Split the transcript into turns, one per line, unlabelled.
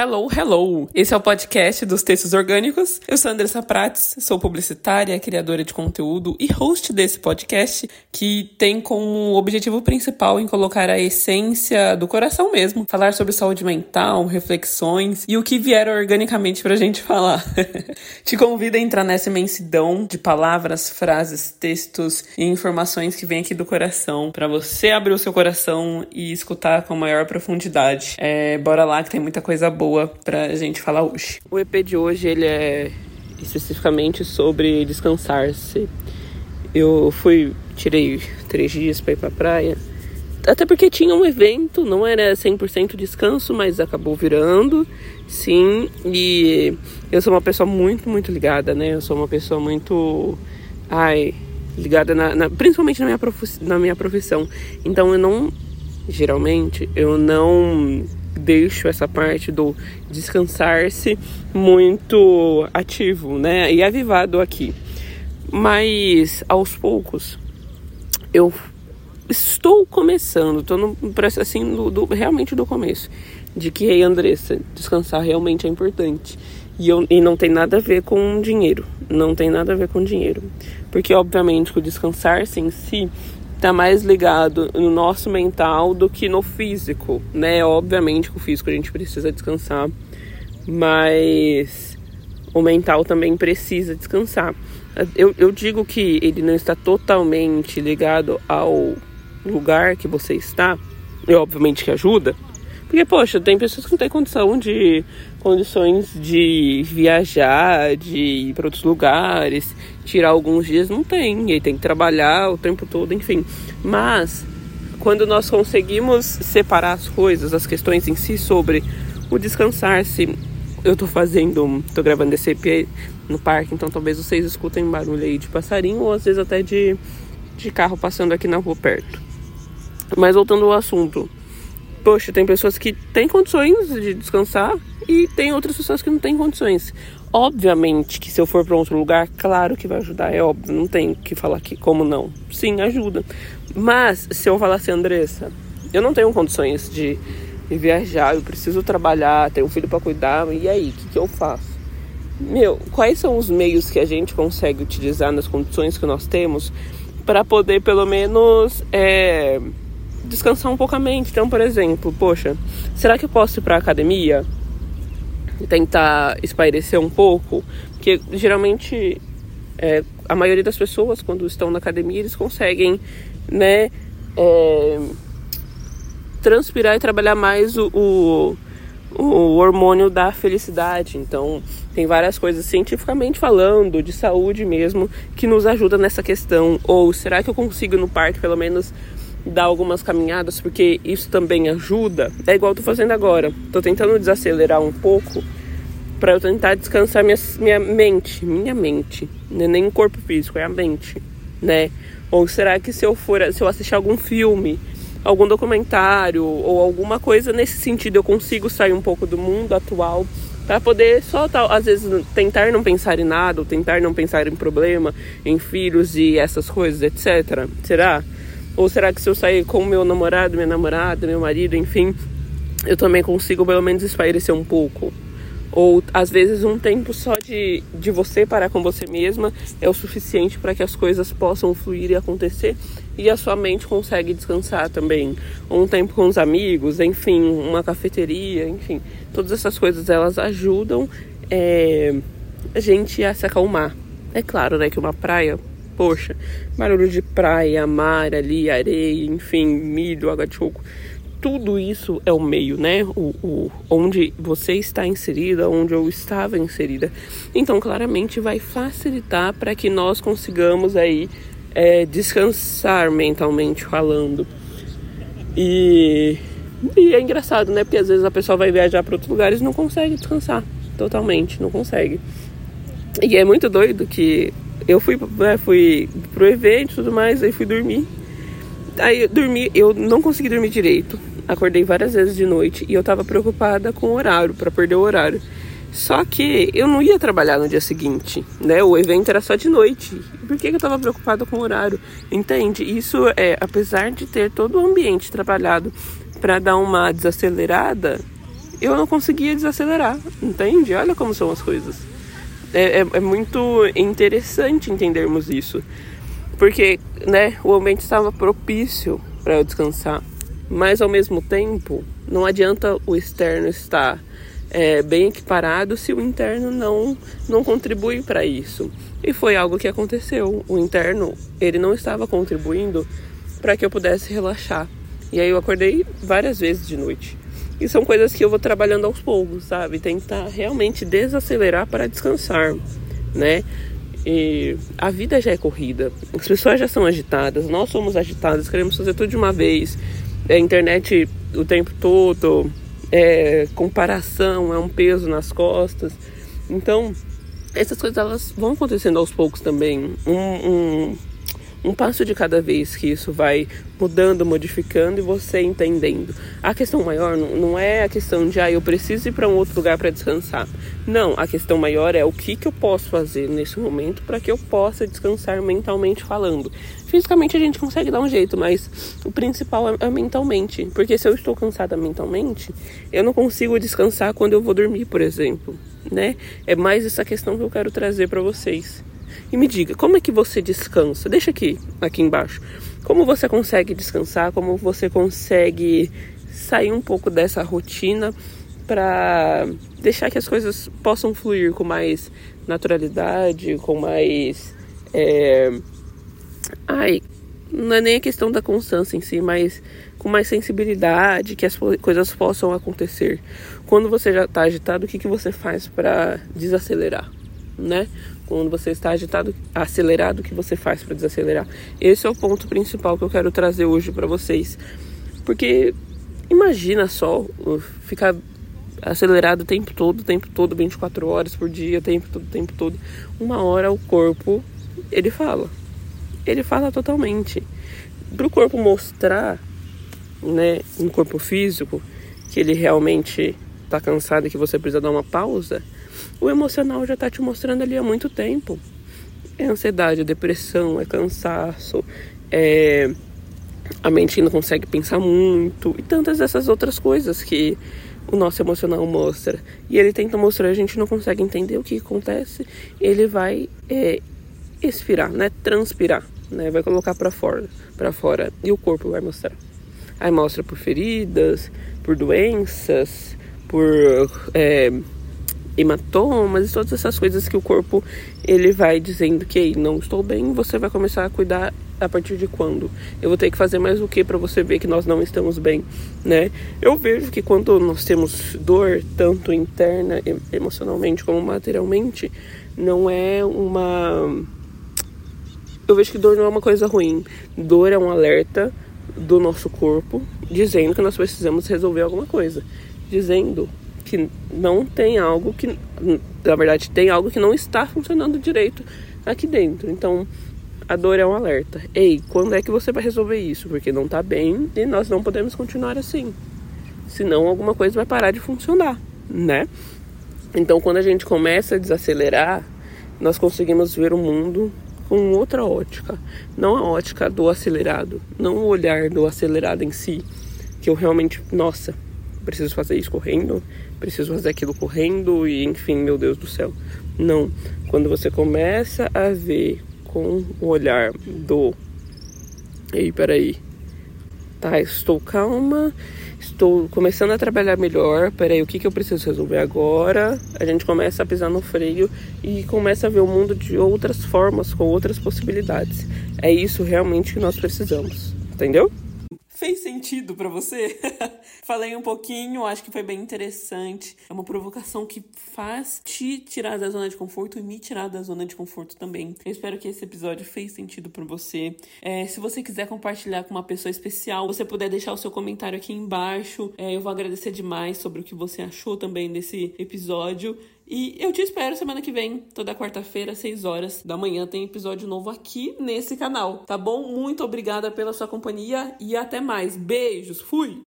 Hello, hello! Esse é o podcast dos textos orgânicos. Eu sou Andressa Prates, sou publicitária, criadora de conteúdo e host desse podcast, que tem como objetivo principal em colocar a essência do coração mesmo, falar sobre saúde mental, reflexões e o que vier organicamente pra gente falar. Te convido a entrar nessa imensidão de palavras, frases, textos e informações que vem aqui do coração, para você abrir o seu coração e escutar com maior profundidade. É, bora lá que tem muita coisa boa pra gente falar hoje. O EP de hoje ele é especificamente sobre descansar-se. Eu fui, tirei três dias para ir pra praia. Até porque tinha um evento, não era 100% descanso, mas acabou virando, sim. E eu sou uma pessoa muito, muito ligada, né? Eu sou uma pessoa muito. Ai, ligada na, na, principalmente na minha, na minha profissão. Então eu não, geralmente, eu não deixo essa parte do descansar-se muito ativo, né? E avivado aqui. Mas aos poucos eu estou começando, estou no assim do, do, realmente do começo, de que, ei Andressa, descansar realmente é importante. E, eu, e não tem nada a ver com dinheiro. Não tem nada a ver com dinheiro. Porque, obviamente, o descansar-se em si está mais ligado no nosso mental do que no físico, né? Obviamente que o físico a gente precisa descansar, mas o mental também precisa descansar. Eu, eu digo que ele não está totalmente ligado ao lugar que você está, e obviamente que ajuda, porque, poxa, tem pessoas que não têm condição de condições de viajar, de ir para outros lugares, tirar alguns dias, não tem. E aí tem que trabalhar o tempo todo, enfim. Mas quando nós conseguimos separar as coisas, as questões em si sobre o descansar-se, eu tô fazendo, tô gravando esse EP no parque, então talvez vocês escutem barulho aí de passarinho ou às vezes até de, de carro passando aqui na rua perto. Mas voltando ao assunto, poxa, tem pessoas que têm condições de descansar e tem outras pessoas que não têm condições. Obviamente que se eu for para outro lugar, claro que vai ajudar, é óbvio, não tem que falar que como não. Sim, ajuda. Mas se eu falar assim, Andressa, eu não tenho condições de, viajar, eu preciso trabalhar, tenho um filho para cuidar, e aí, o que, que eu faço? Meu, quais são os meios que a gente consegue utilizar nas condições que nós temos para poder pelo menos é, descansar um pouco a mente. Então, por exemplo, poxa, será que eu posso ir para academia? Tentar espairecer um pouco? Porque geralmente é, a maioria das pessoas, quando estão na academia, eles conseguem, né, é, transpirar e trabalhar mais o, o, o hormônio da felicidade. Então, tem várias coisas cientificamente falando, de saúde mesmo, que nos ajuda nessa questão. Ou será que eu consigo no parque, pelo menos, dar algumas caminhadas, porque isso também ajuda. É igual eu tô fazendo agora. Tô tentando desacelerar um pouco para eu tentar descansar minha, minha mente, minha mente, não é nem o corpo físico, é a mente, né? Ou será que se eu for, se eu assistir algum filme, algum documentário ou alguma coisa nesse sentido, eu consigo sair um pouco do mundo atual para poder só às vezes tentar não pensar em nada, ou tentar não pensar em problema, em filhos e essas coisas, etc. Será? Ou será que se eu sair com meu namorado, minha namorada, meu marido, enfim, eu também consigo pelo menos espairecer um pouco? Ou às vezes um tempo só de, de você parar com você mesma é o suficiente para que as coisas possam fluir e acontecer e a sua mente consegue descansar também. Um tempo com os amigos, enfim, uma cafeteria, enfim. Todas essas coisas elas ajudam é, a gente a se acalmar. É claro, né, que uma praia poxa, barulho de praia, mar ali, areia, enfim, milho, água de coco. Tudo isso é o meio, né? O, o, onde você está inserida, onde eu estava inserida. Então, claramente, vai facilitar para que nós consigamos aí é, descansar mentalmente falando. E, e é engraçado, né? Porque às vezes a pessoa vai viajar para outros lugares e não consegue descansar totalmente, não consegue. E é muito doido que eu fui, né, fui pro evento e tudo mais, aí fui dormir. Aí eu dormi, eu não consegui dormir direito. Acordei várias vezes de noite e eu tava preocupada com o horário, para perder o horário. Só que eu não ia trabalhar no dia seguinte, né? O evento era só de noite. Por que, que eu tava preocupada com o horário? Entende? Isso é, apesar de ter todo o ambiente trabalhado para dar uma desacelerada, eu não conseguia desacelerar, entende? Olha como são as coisas. É, é, é muito interessante entendermos isso. Porque, né, o ambiente estava propício para eu descansar. Mas ao mesmo tempo, não adianta o externo estar é, bem equiparado se o interno não, não contribui para isso. E foi algo que aconteceu. O interno, ele não estava contribuindo para que eu pudesse relaxar. E aí eu acordei várias vezes de noite. E são coisas que eu vou trabalhando aos poucos, sabe? Tentar realmente desacelerar para descansar, né? E a vida já é corrida, as pessoas já são agitadas, nós somos agitados, queremos fazer tudo de uma vez. A é, internet o tempo todo, é, comparação, é um peso nas costas. Então, essas coisas elas vão acontecendo aos poucos também. Um, um, um passo de cada vez que isso vai mudando, modificando e você entendendo. A questão maior não é a questão de, ah, eu preciso ir para um outro lugar para descansar. Não, a questão maior é o que, que eu posso fazer nesse momento para que eu possa descansar mentalmente falando. Fisicamente a gente consegue dar um jeito, mas o principal é, é mentalmente. Porque se eu estou cansada mentalmente, eu não consigo descansar quando eu vou dormir, por exemplo. Né? É mais essa questão que eu quero trazer para vocês. E me diga, como é que você descansa? Deixa aqui, aqui embaixo. Como você consegue descansar? Como você consegue sair um pouco dessa rotina para deixar que as coisas possam fluir com mais naturalidade, com mais. É... Ai, não é nem a questão da constância em si, mas com mais sensibilidade, que as coisas possam acontecer. Quando você já está agitado, o que, que você faz para desacelerar? Né? Quando você está agitado, acelerado, o que você faz para desacelerar? Esse é o ponto principal que eu quero trazer hoje para vocês. Porque imagina só ficar acelerado o tempo todo, o tempo todo, 24 horas por dia, o tempo todo, o tempo todo. Uma hora o corpo, ele fala. Ele fala totalmente. Para o corpo mostrar, né, um corpo físico, que ele realmente está cansado e que você precisa dar uma pausa, o emocional já está te mostrando ali há muito tempo. É ansiedade, é depressão, é cansaço, é a mente não consegue pensar muito e tantas dessas outras coisas que o nosso emocional mostra. E ele tenta mostrar, a gente não consegue entender o que acontece, ele vai é, expirar, né? Transpirar, né? Vai colocar para fora, para fora e o corpo vai mostrar. Aí mostra por feridas, por doenças, por é, hematomas e todas essas coisas que o corpo ele vai dizendo que não estou bem, você vai começar a cuidar a partir de quando? Eu vou ter que fazer mais o que para você ver que nós não estamos bem, né? Eu vejo que quando nós temos dor, tanto interna, emocionalmente como materialmente, não é uma eu vejo que dor não é uma coisa ruim. Dor é um alerta do nosso corpo dizendo que nós precisamos resolver alguma coisa, dizendo que não tem algo que, na verdade, tem algo que não está funcionando direito aqui dentro. Então, a dor é um alerta. Ei, quando é que você vai resolver isso? Porque não está bem e nós não podemos continuar assim. Senão alguma coisa vai parar de funcionar, né? Então, quando a gente começa a desacelerar, nós conseguimos ver o mundo com outra ótica, não a ótica do acelerado, não o olhar do acelerado em si, que eu realmente, nossa, preciso fazer isso correndo, preciso fazer aquilo correndo e enfim, meu Deus do céu. Não. Quando você começa a ver com o olhar do Ei, peraí. Tá, estou calma, estou começando a trabalhar melhor. Peraí, o que, que eu preciso resolver agora? A gente começa a pisar no freio e começa a ver o mundo de outras formas, com outras possibilidades. É isso realmente que nós precisamos, entendeu? Fez sentido para você? Falei um pouquinho, acho que foi bem interessante. É uma provocação que faz te tirar da zona de conforto e me tirar da zona de conforto também. Eu espero que esse episódio fez sentido para você. É, se você quiser compartilhar com uma pessoa especial, você puder deixar o seu comentário aqui embaixo. É, eu vou agradecer demais sobre o que você achou também desse episódio. E eu te espero semana que vem, toda quarta-feira, 6 horas da manhã, tem episódio novo aqui nesse canal, tá bom? Muito obrigada pela sua companhia e até mais. Beijos, fui!